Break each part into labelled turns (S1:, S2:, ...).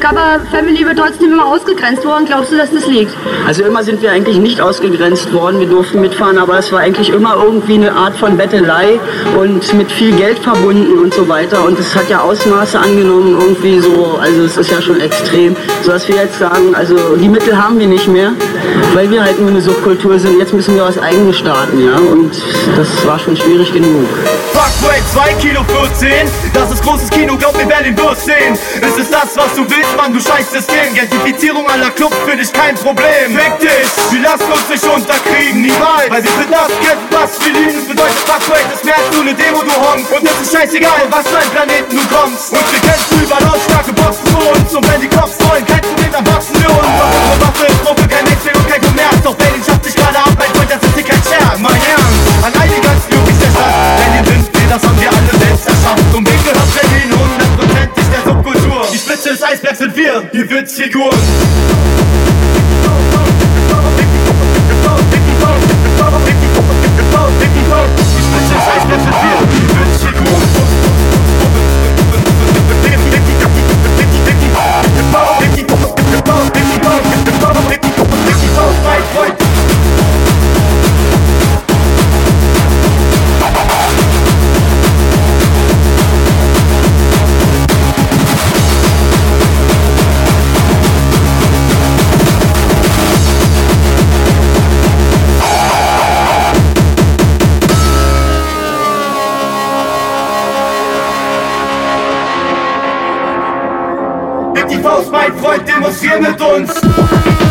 S1: Cover Family wird trotzdem immer ausgezeichnet ausgegrenzt? Woran glaubst du, dass das liegt?
S2: Also immer sind wir eigentlich nicht ausgegrenzt worden. Wir durften mitfahren, aber es war eigentlich immer irgendwie eine Art von Bettelei und mit viel Geld verbunden und so weiter. Und es hat ja Ausmaße angenommen irgendwie so. Also es ist ja schon extrem, So sodass wir jetzt sagen, also die Mittel haben wir nicht mehr, weil wir halt nur eine Subkultur sind. Jetzt müssen wir was eigenes starten, ja. Und das war schon schwierig genug.
S3: Fuck, 2 Kilo 14, das ist großes Kino, glaub mir, Berlin den sehen. Es ist das, was du willst, Mann, du scheiß System. Gentifizierung aller Club für ich kein Problem. Fick dich, wir lassen uns nicht unterkriegen, niemals. Weil wir sind das Geld, was wir lieben, das bedeutet was du echt, mehr als du, ne Demo du honkst. Und es ist scheißegal, was für ein Planeten du kommst. Und wir kämpfen über lautstarke Boxen vor uns. Und wenn die Cops wollen, kämpfen wir, dann boxen wir uns. Unsere Waffe ist Gruppe, kein Netzwerk und kein Kommerz, doch wenn ich des Eisbergs sind wir, die
S4: Witzfiguren. passieren.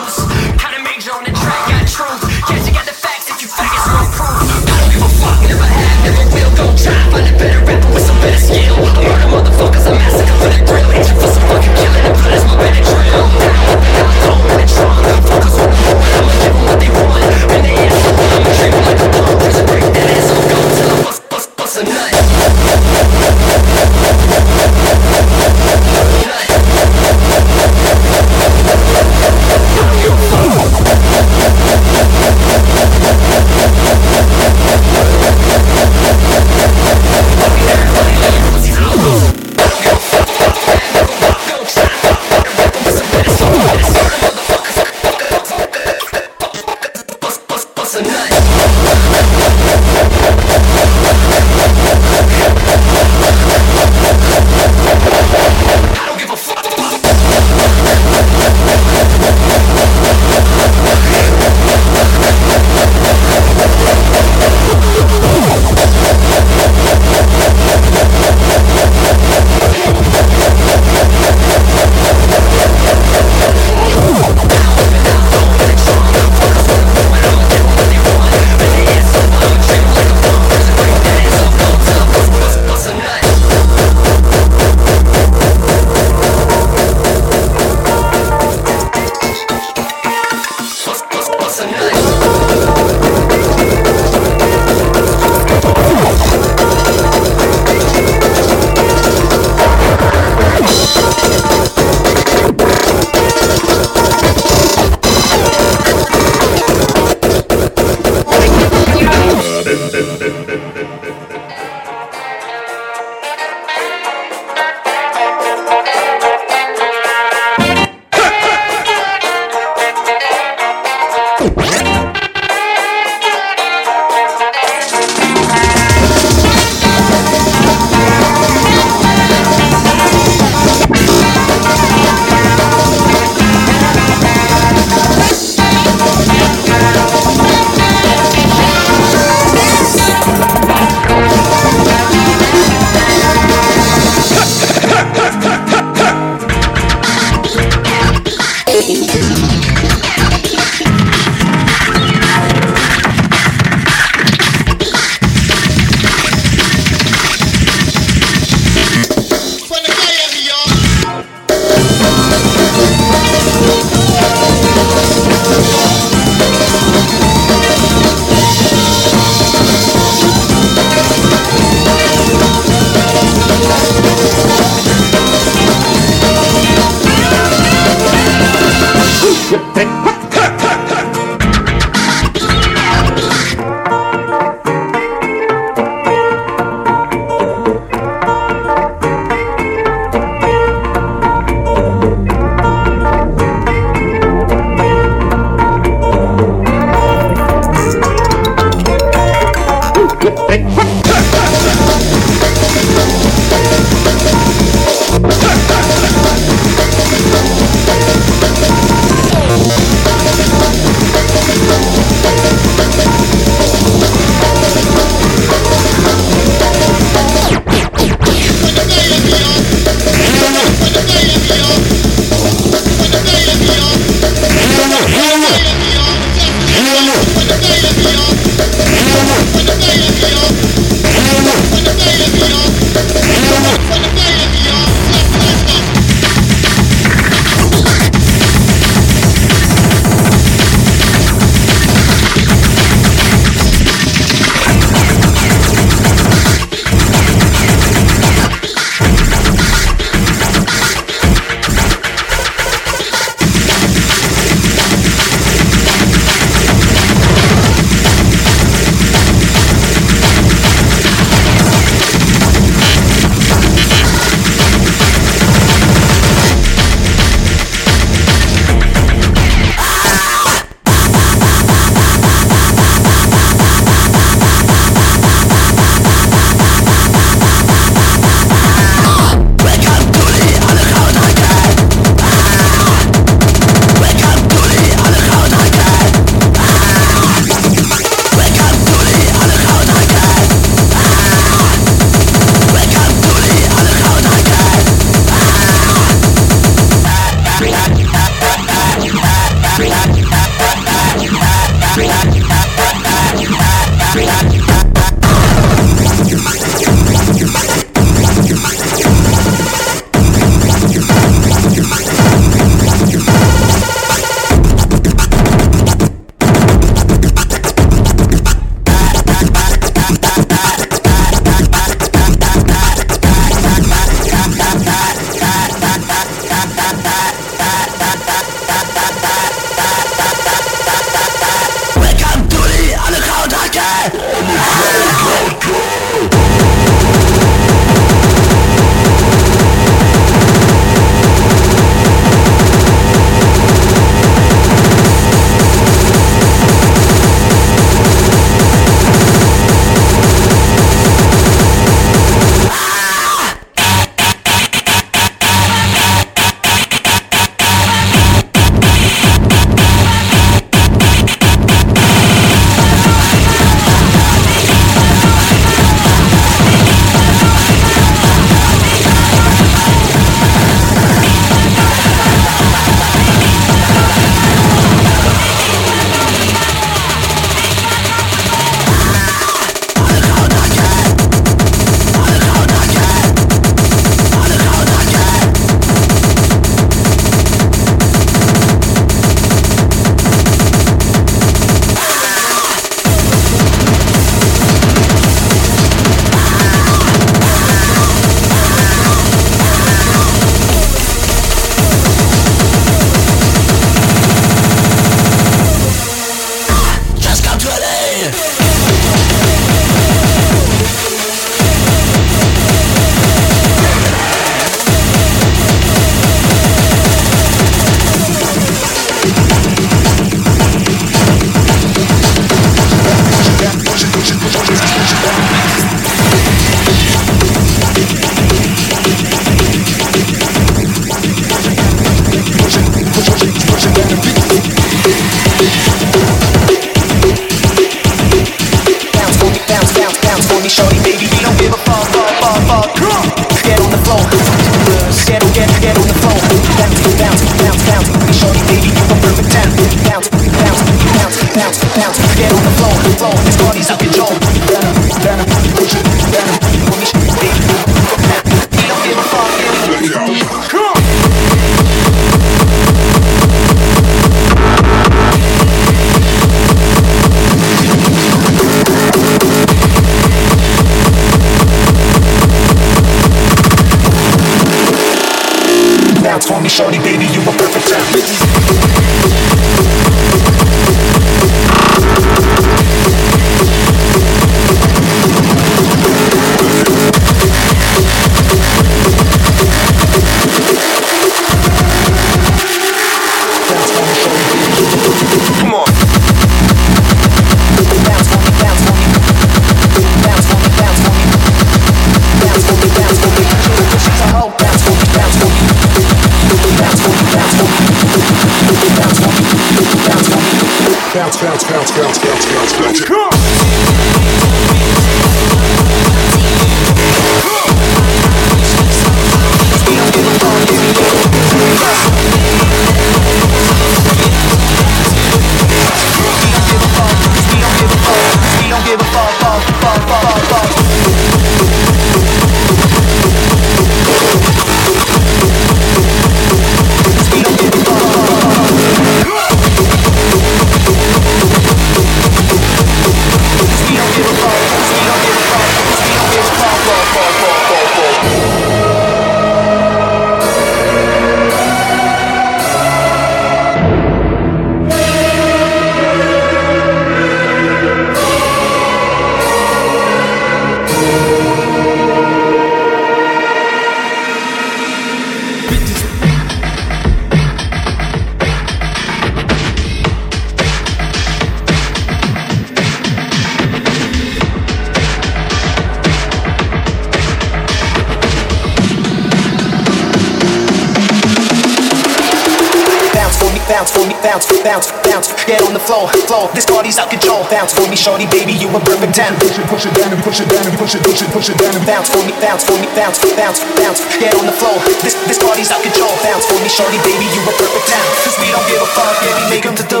S4: flow. This party's out control. Bounce for me, shorty, baby, you a perfect ten. Push it, push it down and push it down and push it, push it, push it down and bounce for me, bounce for me, bounce, bounce, bounce. Get on the flow. This this party's out control. Bounce for me, shorty, baby, you a perfect ten. Cause we don't give a fuck, yeah, we make them to do.